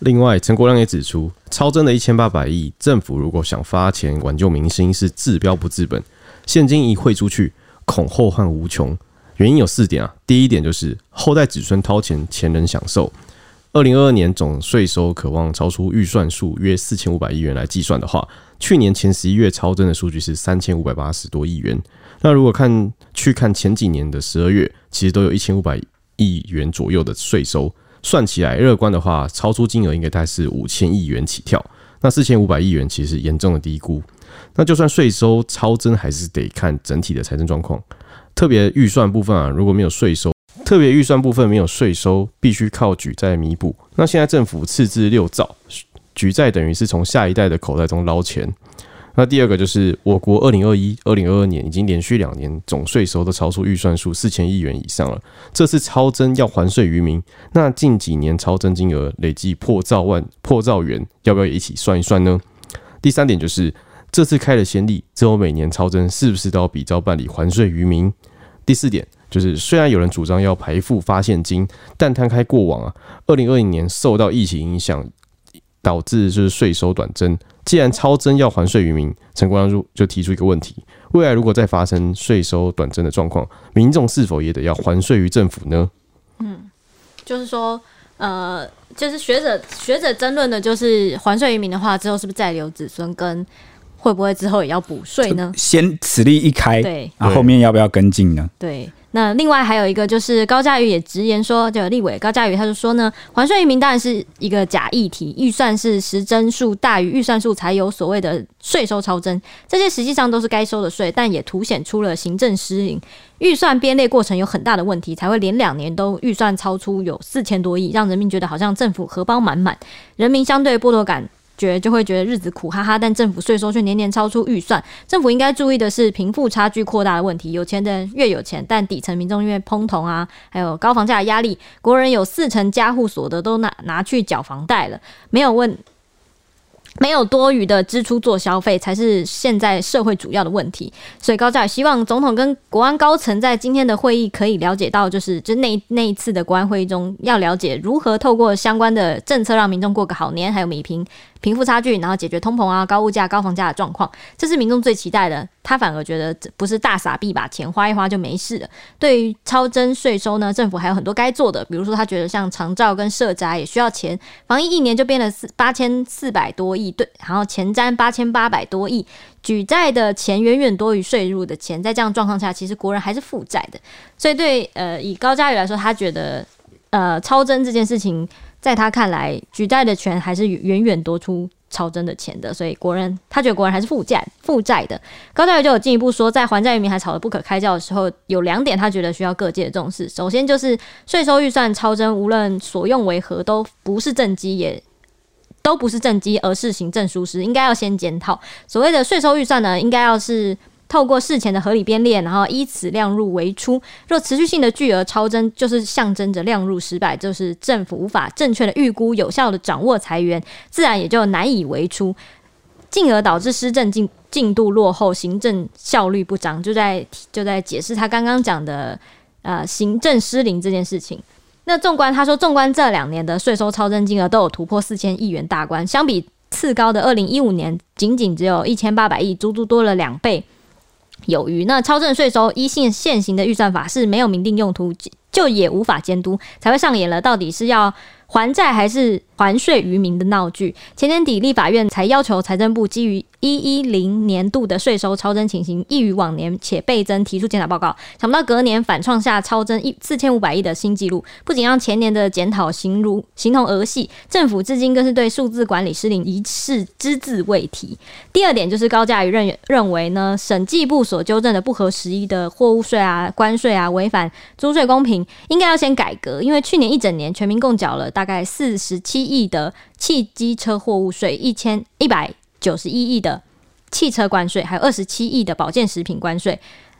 另外，陈国亮也指出，超征的一千八百亿，政府如果想发钱挽救民心，是治标不治本。现金一汇出去，恐后患无穷。原因有四点啊。第一点就是后代子孙掏钱，前人享受。二零二二年总税收可望超出预算数约四千五百亿元来计算的话，去年前十一月超征的数据是三千五百八十多亿元。那如果看去看前几年的十二月，其实都有一千五百亿元左右的税收，算起来乐观的话，超出金额应该大概是五千亿元起跳。那四千五百亿元其实严重的低估。那就算税收超增，还是得看整体的财政状况。特别预算部分啊，如果没有税收，特别预算部分没有税收，必须靠举债弥补。那现在政府赤字六兆，举债等于是从下一代的口袋中捞钱。那第二个就是，我国二零二一、二零二二年已经连续两年总税收都超出预算数四千亿元以上了。这次超征要还税于民，那近几年超征金额累计破兆万、破兆元，要不要也一起算一算呢？第三点就是，这次开了先例，之后每年超征是不是都要比照办理还税于民？第四点就是，虽然有人主张要排付发现金，但摊开过往啊，二零二零年受到疫情影响。导致就是税收短征。既然超征要还税于民，陈国梁就提出一个问题：未来如果再发生税收短征的状况，民众是否也得要还税于政府呢？嗯，就是说，呃，就是学者学者争论的，就是还税于民的话，之后是不是再留子孙，跟会不会之后也要补税呢？先此例一开，对，啊，后面要不要跟进呢？对。那另外还有一个就是高嘉瑜也直言说，就立委高嘉瑜他就说呢，还税于民当然是一个假议题，预算是实征数大于预算数才有所谓的税收超征，这些实际上都是该收的税，但也凸显出了行政失灵，预算编列过程有很大的问题，才会连两年都预算超出有四千多亿，让人民觉得好像政府荷包满满，人民相对剥夺感。觉就会觉得日子苦哈哈，但政府税收却年年超出预算。政府应该注意的是贫富差距扩大的问题。有钱的人越有钱，但底层民众越通膨啊，还有高房价的压力，国人有四成家户所得都拿拿去缴房贷了，没有问。没有多余的支出做消费，才是现在社会主要的问题。所以高嘉瑜希望总统跟国安高层在今天的会议可以了解到，就是就那那一次的国安会议中，要了解如何透过相关的政策让民众过个好年，还有米平贫富差距，然后解决通膨啊、高物价、高房价的状况，这是民众最期待的。他反而觉得这不是大傻逼把钱花一花就没事了。对于超征税收呢，政府还有很多该做的，比如说他觉得像长照跟社宅也需要钱，防疫一年就编了四八千四百多亿，对，然后前瞻八千八百多亿，举债的钱远远多于税入的钱，在这样状况下，其实国人还是负债的。所以对呃以高嘉宇来说，他觉得呃超征这件事情。在他看来，举债的钱还是远远多出超征的钱的，所以国人他觉得国人还是负债负债的。高嘉瑜就有进一步说，在还债于民还吵得不可开交的时候，有两点他觉得需要各界的重视。首先就是税收预算超征，无论所用为何，都不是政绩，也都不是政绩，而是行政疏失，应该要先检讨。所谓的税收预算呢，应该要是。透过事前的合理编列，然后依此量入为出。若持续性的巨额超增，就是象征着量入失败，就是政府无法正确的预估、有效的掌握财源，自然也就难以为出，进而导致施政进进度落后、行政效率不彰。就在就在解释他刚刚讲的呃行政失灵这件事情。那纵观他说，纵观这两年的税收超增金额都有突破四千亿元大关，相比次高的二零一五年，仅仅只有一千八百亿，足足多了两倍。有余，那超正税收依现现行的预算法是没有明定用途，就也无法监督，才会上演了到底是要还债还是还税于民的闹剧。前年底立法院才要求财政部基于一一零年度的税收超征情形异于往年且倍增，提出检讨报告。想不到隔年反创下超征一四千五百亿的新纪录，不仅让前年的检讨形如形同儿戏，政府至今更是对数字管理失灵一事只字未提。第二点就是高嘉瑜认认为呢，审计部所纠正的不合时宜的货物税啊、关税啊，违反租税公平，应该要先改革。因为去年一整年全民共缴了大概四十七亿的汽机车货物税，一千一百。九十一亿的汽车关税，还有二十七亿的保健食品关税，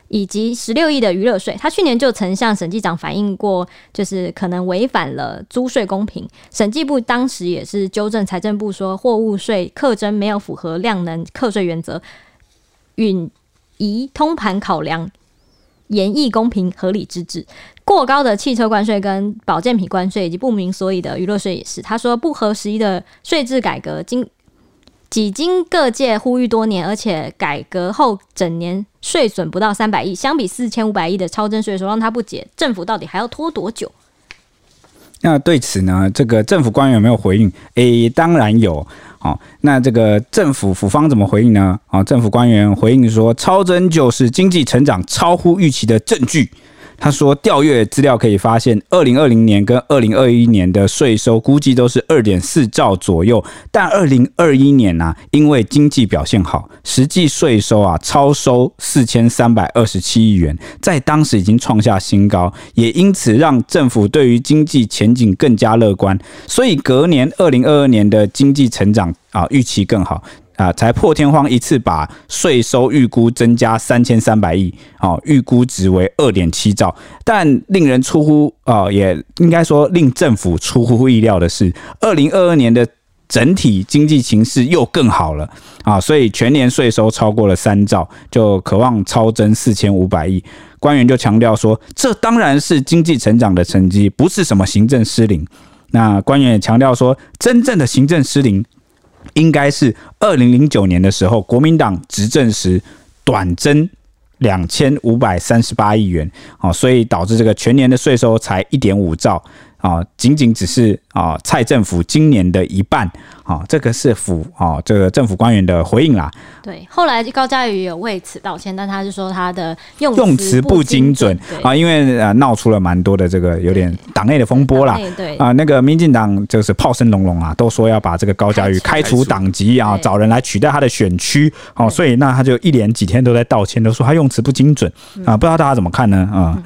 以及十六亿的娱乐税。他去年就曾向审计长反映过，就是可能违反了租税公平。审计部当时也是纠正财政部说，货物税课征没有符合量能课税原则，允宜通盘考量，严议公平合理之治。过高的汽车关税跟保健品关税，以及不明所以的娱乐税也是。他说不合时宜的税制改革，经。几经各界呼吁多年，而且改革后整年税损不到三百亿，相比四千五百亿的超征税收，让他不解政府到底还要拖多久？那对此呢，这个政府官员没有回应？诶、当然有。好，那这个政府府方怎么回应呢？啊，政府官员回应说，超增就是经济成长超乎预期的证据。他说，调阅资料可以发现，二零二零年跟二零二一年的税收估计都是二点四兆左右，但二零二一年呢、因为经济表现好，实际税收啊超收四千三百二十七亿元，在当时已经创下新高，也因此让政府对于经济前景更加乐观，所以隔年二零二二年的经济成长啊预期更好。啊，才破天荒一次把税收预估增加三千三百亿，哦，预估值为二点七兆。但令人出乎啊，也应该说令政府出乎意料的是，二零二二年的整体经济情势又更好了啊，所以全年税收超过了三兆，就渴望超增四千五百亿。官员就强调说，这当然是经济成长的成绩，不是什么行政失灵。那官员也强调说，真正的行政失灵。应该是二零零九年的时候，国民党执政时短增两千五百三十八亿元，啊，所以导致这个全年的税收才一点五兆。啊，仅仅只是啊，蔡政府今年的一半啊，这个是府啊，这个政府官员的回应啦。对，后来高嘉瑜有为此道歉，但他是说他的用用词不精准啊，因为呃闹出了蛮多的这个有点党内的风波啦。对啊，那个民进党就是炮声隆隆啊，都说要把这个高嘉瑜开除党籍啊，找人来取代他的选区哦，所以那他就一连几天都在道歉，都说他用词不精准啊，不知道大家怎么看呢？啊，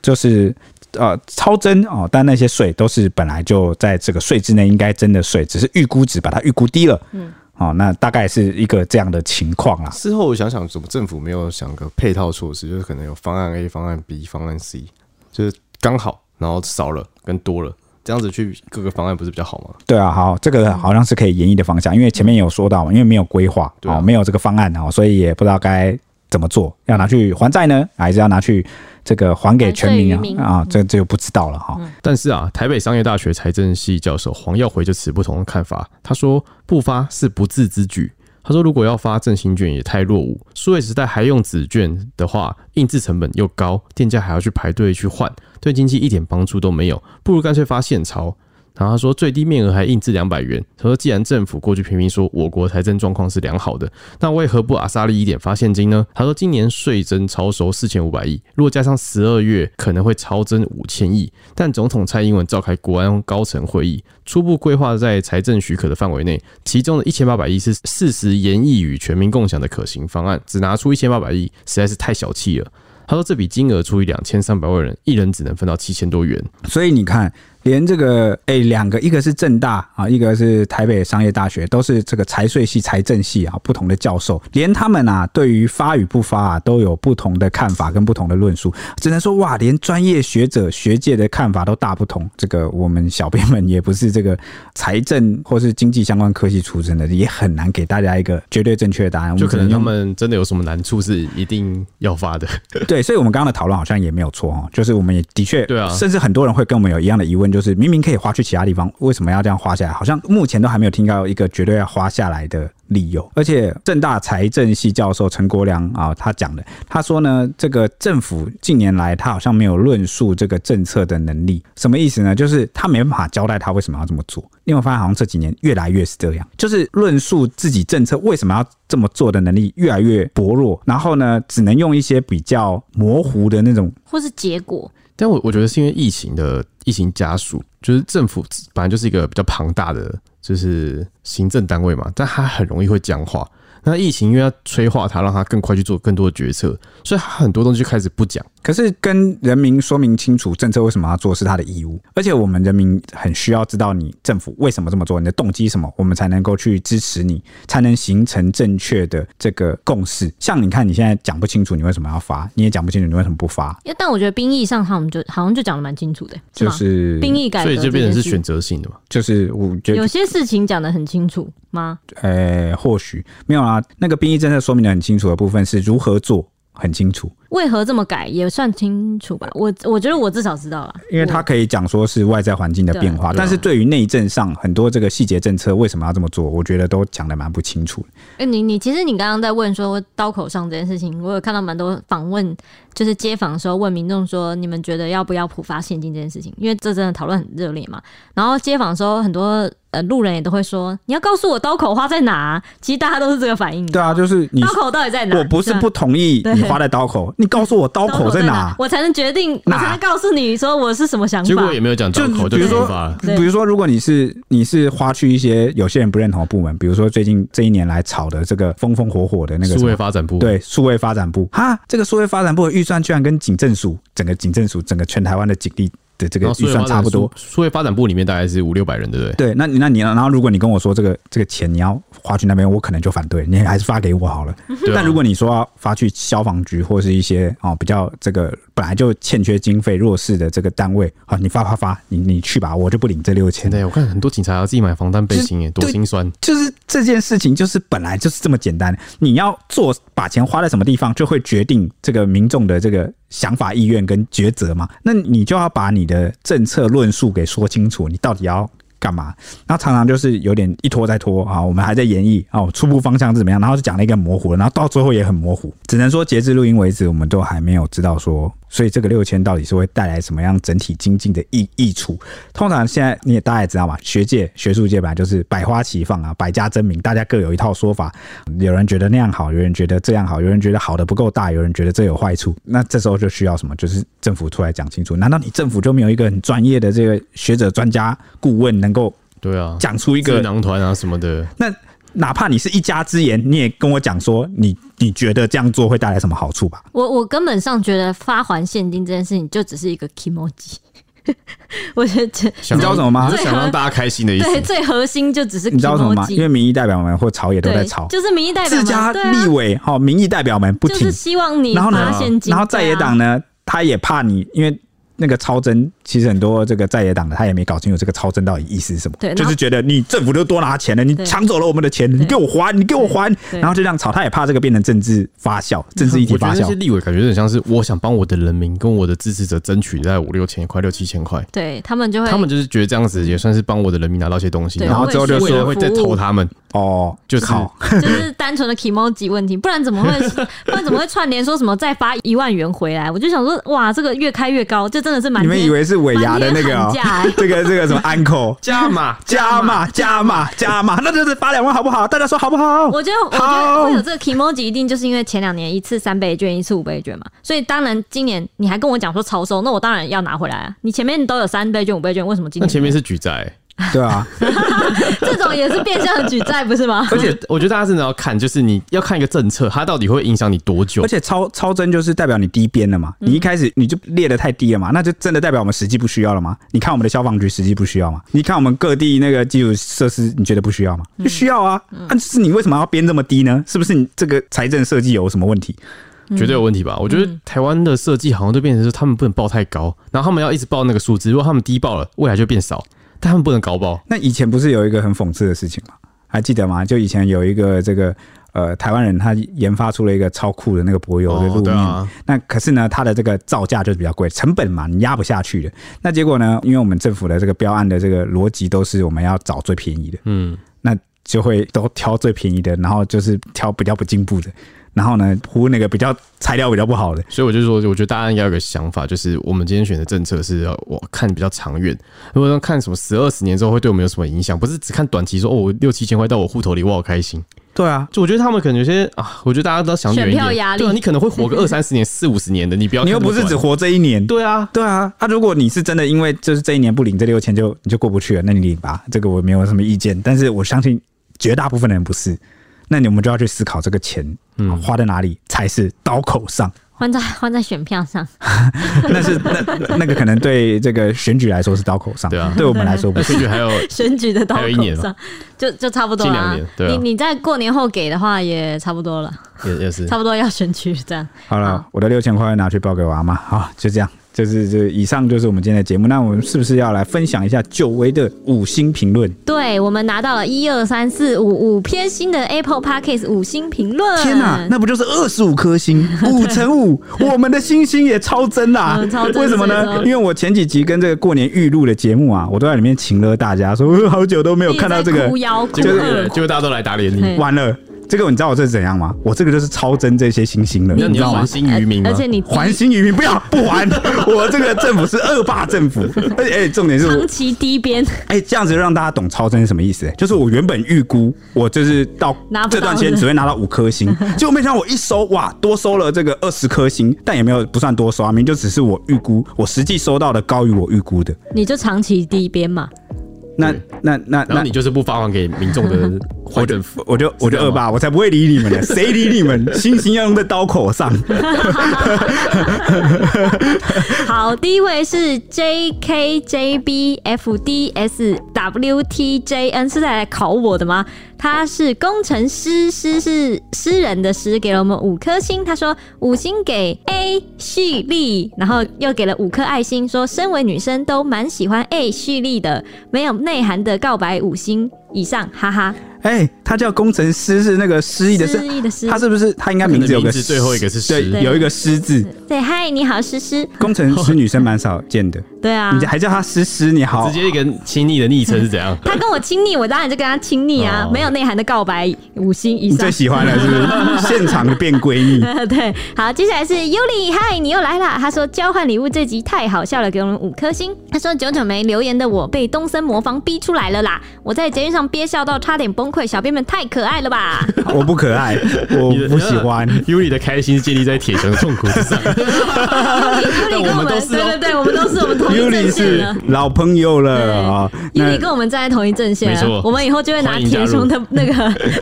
就是。呃，超征哦，但那些税都是本来就在这个税之内应该征的税，只是预估值把它预估低了。嗯，哦，那大概是一个这样的情况啦。事后我想想，怎么政府没有想个配套措施，就是可能有方案 A、方案 B、方案 C，就是刚好，然后少了跟多了，这样子去各个方案不是比较好吗？对啊，好，这个好像是可以演绎的方向，因为前面有说到嘛，因为没有规划，哦，没有这个方案哦，所以也不知道该怎么做，要拿去还债呢，还是要拿去？这个还给全民啊啊，这这就不知道了哈。但是啊，台北商业大学财政系教授黄耀辉就持不同的看法。他说不发是不智之举。他说如果要发振兴券也太落伍，数位时代还用纸券的话，印制成本又高，店家还要去排队去换，对经济一点帮助都没有，不如干脆发现钞。然后他说最低面额还印制两百元。他说既然政府过去频频说我国财政状况是良好的，那为何不阿萨利一点发现金呢？他说今年税征超收四千五百亿，如果加上十二月可能会超增五千亿。但总统蔡英文召开国安高层会议，初步规划在财政许可的范围内，其中的一千八百亿是事实研议与全民共享的可行方案，只拿出一千八百亿实在是太小气了。他说这笔金额除以两千三百万人，一人只能分到七千多元，所以你看。连这个哎，两个一个是正大啊，一个是台北商业大学，都是这个财税系、财政系啊，不同的教授，连他们啊，对于发与不发啊，都有不同的看法跟不同的论述。只能说哇，连专业学者、学界的看法都大不同。这个我们小编们也不是这个财政或是经济相关科系出身的，也很难给大家一个绝对正确的答案。就可能他们真的有什么难处是一定要发的。对，所以我们刚刚的讨论好像也没有错哦，就是我们也的确对啊，甚至很多人会跟我们有一样的疑问，就就是明明可以花去其他地方，为什么要这样花下来？好像目前都还没有听到一个绝对要花下来的理由。而且正大财政系教授陈国良啊，他讲的，他说呢，这个政府近年来他好像没有论述这个政策的能力，什么意思呢？就是他没办法交代他为什么要这么做。因为发现好像这几年越来越是这样，就是论述自己政策为什么要这么做的能力越来越薄弱，然后呢，只能用一些比较模糊的那种，或是结果。但我我觉得是因为疫情的疫情加速，就是政府本来就是一个比较庞大的就是行政单位嘛，但它很容易会僵化。那疫情因为要催化它，让它更快去做更多的决策，所以很多东西就开始不讲。可是跟人民说明清楚政策为什么要做是他的义务，而且我们人民很需要知道你政府为什么这么做，你的动机什么，我们才能够去支持你，才能形成正确的这个共识。像你看你现在讲不清楚你为什么要发，你也讲不清楚你为什么不发。但我觉得兵役上他们就好像就讲的蛮清楚的，就是兵役改革，所以就变成是选择性的嘛。就是我觉得有些事情讲的很清楚吗？呃，或许没有啊。那个兵役政策说明的很清楚的部分是如何做。很清楚，为何这么改也算清楚吧？我我觉得我至少知道了，因为他可以讲说是外在环境的变化，但是对于内政上很多这个细节政策为什么要这么做，我觉得都讲的蛮不清楚。哎，你你其实你刚刚在问说刀口上这件事情，我有看到蛮多访问，就是街访的时候问民众说，你们觉得要不要普发现金这件事情？因为这真的讨论很热烈嘛。然后街访的时候很多呃路人也都会说，你要告诉我刀口花在哪？其实大家都是这个反应。对啊，就是你刀口到底在哪？我不是不同意你花在刀口，你告诉我刀口在哪，我才能决定，我才能告诉你说我是什么想法。结果也没有讲刀口，就比如说，比如说，如果你是你是花去一些有些人不认同的部门，比如说最近这一年来炒的这个风风火火的那个数位发展部，对，数位发展部，哈，这个数位发展部的预算居然跟警政署整个警政署整个全台湾的警力。的这个预算差不多，数位发展部里面大概是五六百人，对不对？对，那你那你然后如果你跟我说这个这个钱你要花去那边，我可能就反对，你还是发给我好了。但如果你说要发去消防局或是一些哦比较这个本来就欠缺经费弱势的这个单位啊，你发发发，你你去吧，我就不领这六千。对，我看很多警察要自己买防弹背心，哎，多心酸。就是这件事情，就是本来就是这么简单，你要做把钱花在什么地方，就会决定这个民众的这个。想法、意愿跟抉择嘛，那你就要把你的政策论述给说清楚，你到底要干嘛？那常常就是有点一拖再拖啊，我们还在演绎哦，初步方向是怎么样，然后就讲了一个模糊，然后到最后也很模糊，只能说截至录音为止，我们都还没有知道说。所以这个六千到底是会带来什么样整体经济的益益处？通常现在你也大家也知道嘛，学界学术界本来就是百花齐放啊，百家争鸣，大家各有一套说法。有人觉得那样好，有人觉得这样好，有人觉得好的不够大，有人觉得这有坏处。那这时候就需要什么？就是政府出来讲清楚。难道你政府就没有一个很专业的这个学者专家顾问能够对啊讲出一个智囊团啊什么的？那哪怕你是一家之言，你也跟我讲说你。你觉得这样做会带来什么好处吧？我我根本上觉得发还现金这件事情就只是一个 kimoji，我觉得这你知道什么吗？是想让大家开心的意思。对，最核心就只是 kimoji，你知道什么吗？因为民意代表们或朝野都在吵，就是民意代表们自家立委哈，啊、民意代表们不停，就是希望你发现金，然后在野党呢，他也怕你，因为。那个超征，其实很多这个在野党的他也没搞清楚这个超征到底意思是什么，对，就是觉得你政府都多拿钱了，你抢走了我们的钱，你给我还，你给我还，然后就这样吵，他也怕这个变成政治发酵，政治议题发酵。立委感觉有点像是我想帮我的人民跟我的支持者争取在五六千块、六七千块，对他们就会，他们就是觉得这样子也算是帮我的人民拿到一些东西，然后之后就说会再投他们。哦，就是 就是单纯的 kimoji 问题，不然怎么会 不然怎么会串联说什么再发一万元回来？我就想说，哇，这个越开越高，这真的是蛮。你们以为是尾牙的那个、喔？这个这个什么 uncle 加码加码加码加码，那就是发两万好不好？大家说好不好？我觉得我觉得会有这个 kimoji，一定就是因为前两年一次三倍券，一次五倍券嘛，所以当然今年你还跟我讲说超收，那我当然要拿回来啊！你前面都有三倍券五倍券，为什么今年？那前面是举债。对啊，这种也是变相的举债，不是吗？而且我觉得大家真的要看，就是你要看一个政策，它到底会影响你多久。而且超超增就是代表你低编了嘛，你一开始你就列得太低了嘛，那就真的代表我们实际不需要了吗？你看我们的消防局实际不需要吗？你看我们各地那个基础设施，你觉得不需要吗？就需要啊，但是你为什么要编这么低呢？是不是你这个财政设计有什么问题？绝对有问题吧？我觉得台湾的设计好像都变成是他们不能报太高，然后他们要一直报那个数字，如果他们低报了，未来就变少。但他们不能搞爆。那以前不是有一个很讽刺的事情吗？还记得吗？就以前有一个这个呃台湾人，他研发出了一个超酷的那个柏油的路面。哦啊、那可是呢，它的这个造价就是比较贵，成本嘛，你压不下去的。那结果呢，因为我们政府的这个标案的这个逻辑都是我们要找最便宜的，嗯，那就会都挑最便宜的，然后就是挑比较不进步的。然后呢，铺那个比较材料比较不好的，所以我就说，我觉得大家应该有个想法，就是我们今天选的政策是要我看比较长远。如果说看什么十二十年之后会对我们有什么影响，不是只看短期说哦，我六七千块到我户头里，我好开心。对啊，就我觉得他们可能有些啊，我觉得大家都想远一点。对啊，你可能会活个二三十年、四五十年的，你不要，你又不是只活这一年。对啊，对啊。啊，如果你是真的因为就是这一年不领这六千就你就过不去了，那你领吧，这个我没有什么意见。但是我相信绝大部分的人不是。那你们就要去思考这个钱，嗯，花在哪里才是刀口上，花在花在选票上，那是那那个可能对这个选举来说是刀口上，对啊，对我们来说不是。选举还有 选举的刀口上，就就差不多了。对，你你在过年后给的话也差不多了，也也是。差不多要选举这样。好了，我的六千块拿去报给我阿妈，好，就这样。就是这以上就是我们今天的节目，那我们是不是要来分享一下久违的五星评论？对，我们拿到了一二三四五五篇新的 Apple Podcast 五星评论。天哪，那不就是二十五颗星？五乘五，我们的星星也超真啦！嗯、超真为什么呢？因为我前几集跟这个过年预录的节目啊，我都在里面请了大家说，好久都没有看到这个，就是结果大家都来打脸你，完了。这个你知道我这是怎样吗？我这个就是超征这些星星了，那你要还你知道吗？新渔民吗？而且你还新渔民不要不还，我这个政府是恶霸政府，而且哎，重点是我长期低边，哎，这样子就让大家懂超征是什么意思、欸？就是我原本预估我就是到这段时间只会拿到五颗星，结果没想到我一收哇，多收了这个二十颗星，但也没有不算多收啊，明明就只是我预估，我实际收到的高于我预估的。你就长期低边嘛。那那那那然后你就是不发还给民众的 坏政府，我就我就恶霸，我才不会理你们呢，谁理你们？星星要用在刀口上。好，第一位是 J K J B F D S W T J N，是在来考我的吗？他是工程师，诗是诗人的诗，给了我们五颗星。他说五星给 A 蓄力，然后又给了五颗爱心，说身为女生都蛮喜欢 A 蓄力的，没有内涵的告白五星以上，哈哈。哎、欸，他叫工程师，是那个失忆的失，失忆的失，他是不是他应该名字有个字最后一个是诗，对，有一个诗字。对，嗨，你好，诗诗。工程师女生蛮少见的。对啊，你还叫他诗诗，你好，直接一个亲昵的昵称是怎样？他跟我亲昵，我当然就跟他亲昵啊，哦、没有内涵的告白五星以上。你最喜欢了是不是 现场的变闺蜜？对，好，接下来是尤里，嗨，你又来了。他说交换礼物这集太好笑了，给我们五颗星。他说久久没留言的我被东森魔方逼出来了啦，我在捷运上憋笑到差点崩溃，小编们太。可爱了吧？我不可爱，我不喜欢。尤里的开心是建立在铁熊的痛苦之上。尤里跟我们都是，对对对，我们都是我们同一阵线的老朋友了啊。尤里跟我们站在同一阵线，没错。我们以后就会拿铁熊的那个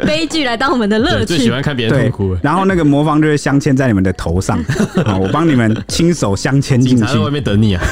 悲剧来当我们的乐趣。最喜欢看别人痛苦，然后那个魔方就会镶嵌在你们的头上，我帮你们亲手镶嵌进去。在外面等你啊！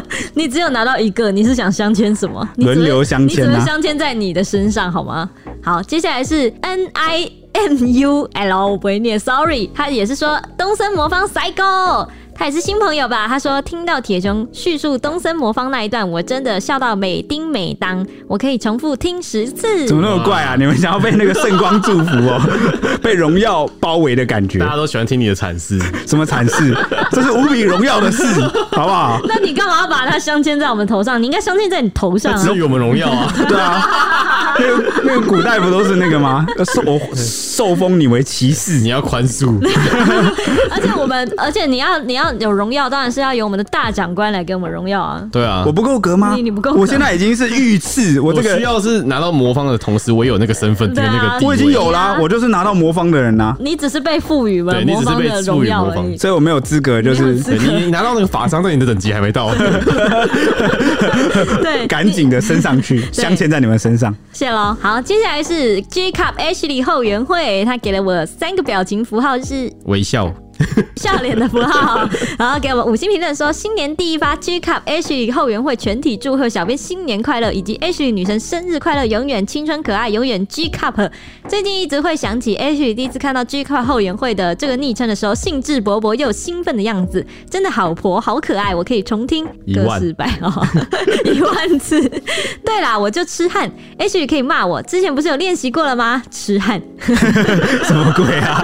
你只有拿到一个，你是想镶嵌什么？轮流镶嵌啊！你只能镶嵌在你的身上，好吗？好，接下来是 N I M U L，我不会念，Sorry。他也是说东森魔方赛高。他也是新朋友吧？他说听到铁雄叙述东森魔方那一段，我真的笑到美叮美当，我可以重复听十次。怎么那么怪啊？你们想要被那个圣光祝福哦，被荣耀包围的感觉。大家都喜欢听你的阐释，什么阐释？这是无比荣耀的事，好不好？那你干嘛要把它镶嵌在我们头上？你应该镶嵌在你头上啊！至于我们荣耀啊，对啊，那个那个古代不都是那个吗？受我受封你为骑士，你要宽恕。而且我们，而且你要你要。有荣耀，当然是要由我们的大长官来给我们荣耀啊！对啊，我不够格吗？你你不够格，我现在已经是御赐，我这个我需要是拿到魔方的同时，我也有那个身份跟那个地位，我已经有啦，我就是拿到魔方的人呐。你只是被赋予了魔方的荣耀而已，所以我没有资格，就是你你拿到那个法章，但你的等级还没到。对，赶紧的升上去，镶嵌在你们身上。谢喽。好，接下来是 Jacob Ashley 后援会，他给了我三个表情符号，是微笑。笑脸的符号，然后给我们五星评论说：新年第一发 G Cup H 后援会全体祝贺小编新年快乐，以及 H 女神生日快乐，永远青春可爱，永远 G Cup。最近一直会想起 H 第一次看到 G Cup 后援会的这个昵称的时候，兴致勃勃又兴奋的样子，真的好婆好可爱，我可以重听个十百哦，一万次。对啦，我就痴汉 H 可以骂我，之前不是有练习过了吗？痴汉，什么鬼啊？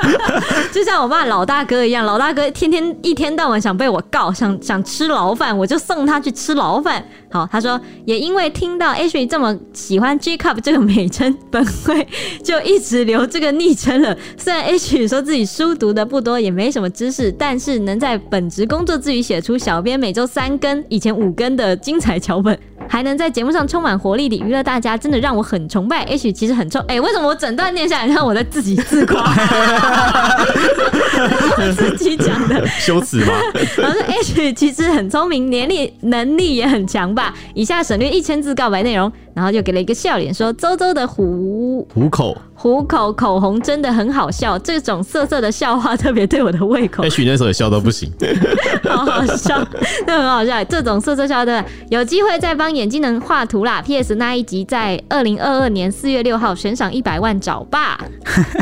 就像我骂老大哥一样，老大哥天天一天到晚想被我告，想想吃牢饭，我就送他去吃牢饭。好，他说也因为听到 H 这么喜欢 G Cup 这个美称，本会就一直留这个昵称了。虽然 H 说自己书读的不多，也没什么知识，但是能在本职工作之余写出小编每周三更、以前五更的精彩脚本，还能在节目上充满活力地娱乐大家，真的让我很崇拜。Ashley 其实很臭，哎、欸，为什么我整段念下来，让我在自己自夸？自己讲的羞耻吗？然后说 Ashley 其实很聪明，年龄能力也很强吧。以下省略一千字告白内容，然后就给了一个笑脸，说周周的虎虎口虎口口红真的很好笑，这种色色的笑话特别对我的胃口。也许那时候也笑到不行，好好笑，那很好笑。这种色色笑的，有机会再帮眼睛能画图啦。P.S. 那一集在二零二二年四月六号悬赏一百万找爸，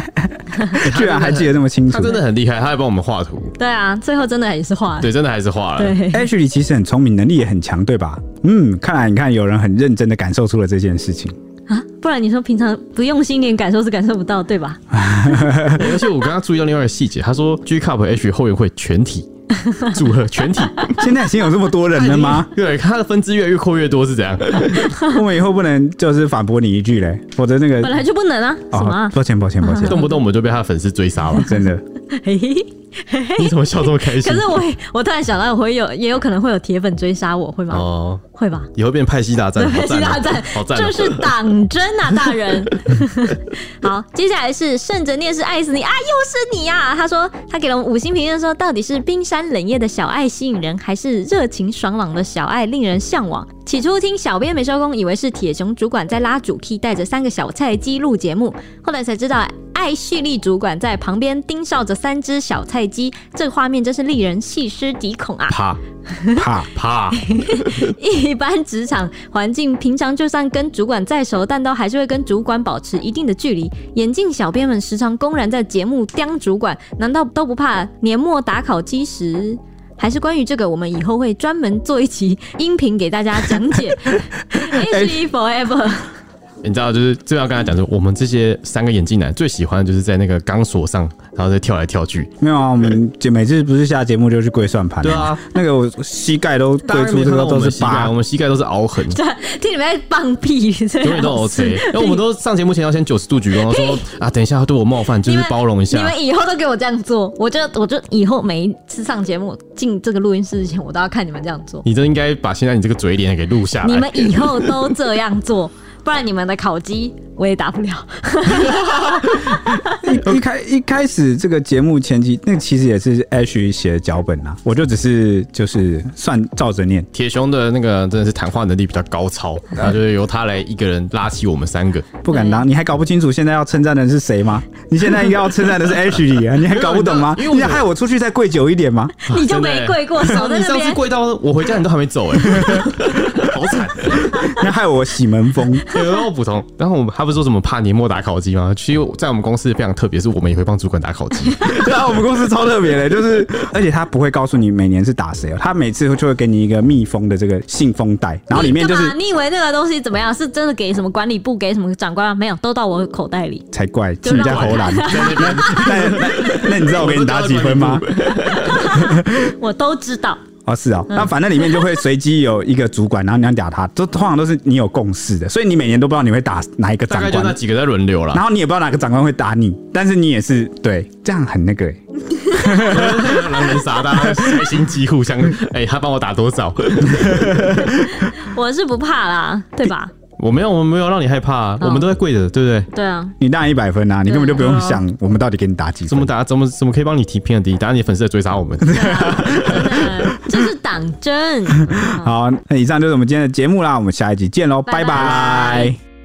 居然还记得那么清楚，他真的很厉害，他还帮我们画图。对啊，最后真的也是画了，对，真的还是画了。对，Ashley 其实很聪明，能力也很强，对吧？嗯，看来你看有人很认真的感受出了这件事情啊，不然你说平常不用心，连感受是感受不到，对吧？而且我刚刚注意到另外一个细节，他说 G Cup H 后援会全体，组合全体。现在已经有这么多人了吗？对，他的分支越来越扩越多是怎样？我们以后不能就是反驳你一句嘞，否则那个本来就不能啊，什么啊？抱歉抱歉抱歉，动不动我们就被他的粉丝追杀了，真的。嘿嘿，你怎么笑这么开心？可是我我突然想到，我会有也有可能会有铁粉追杀我，会吗？哦，会吧。以后变派系大战，派系大战，好赞，这是党争啊，大人。好，接下来是顺着念是爱死你啊，又是你呀、啊！他说他给了我们五星评论，说到底是冰山冷夜的小爱吸引人，还是热情爽朗的小爱令人向往？起初听小编没收工，以为是铁熊主管在拉主 key，带着三个小菜鸡录节目，后来才知道。爱蓄力主管在旁边盯梢着三只小菜鸡，这个画面真是令人细思极恐啊！怕怕怕！一般职场环境，平常就算跟主管再熟，但都还是会跟主管保持一定的距离。眼镜小编们时常公然在节目刁主管，难道都不怕年末打考基时？还是关于这个，我们以后会专门做一期音频给大家讲解。H forever。你知道，就是就要跟他讲说，我们这些三个眼镜男最喜欢的就是在那个钢索上，然后再跳来跳去。没有啊，我们就每次不是下节目就去跪算盘。对啊，那个我膝盖都跪出这个都是疤，我们膝盖都是凹痕。对，听你们在放屁，永远都 OK。那我们都上节目前要先九十度鞠躬，说啊，等一下对我冒犯，就是包容一下。你们以后都给我这样做，我就我就以后每一次上节目进这个录音室之前，我都要看你们这样做。你都应该把现在你这个嘴脸给录下来。你们以后都这样做。不然你们的烤鸡我也打不了。一一开一开始这个节目前期，那个其实也是 Ash 写的脚本啊，我就只是就是算照着念。铁熊的那个真的是谈话能力比较高超，然后就是由他来一个人拉起我们三个。不敢当，你还搞不清楚现在要称赞的是谁吗？你现在应该要称赞的是 Ash 啊，你还搞不懂吗？因为你要害我出去再跪久一点吗？你就没跪过，手在那边。你上次跪到我回家，你都还没走哎，好惨！那害我洗门风。有然后普通，然后我们他不是说什么怕年末打考绩吗？其实，在我们公司非常特别，是我们也会帮主管打考绩。对啊，我们公司超特别的，就是而且他不会告诉你每年是打谁哦，他每次就会给你一个密封的这个信封袋，然后里面就是你，你以为那个东西怎么样？是真的给什么管理部给什么长官吗？没有，都到我口袋里才怪。你 在偷懒，那那那你知道我给你打几分吗？我都知道。哦，是哦，那反正里面就会随机有一个主管，然后你要打他，都通常都是你有共识的，所以你每年都不知道你会打哪一个长官，大概就那几个在轮流了，然后你也不知道哪个长官会打你，但是你也是对，这样很那个、欸，狼人杀，大家开心机互相，哎、欸，他帮我打多少？我是不怕啦，对吧？我没有，我们没有让你害怕、啊，哦、我们都在跪着，对不对？对啊，你当然一百分啊，你根本就不用想我们到底给你打几分，怎么打，怎么怎么可以帮你提偏的低，打你粉丝在追杀我们，这是党争。好，那以上就是我们今天的节目啦，我们下一集见喽，拜拜。拜拜。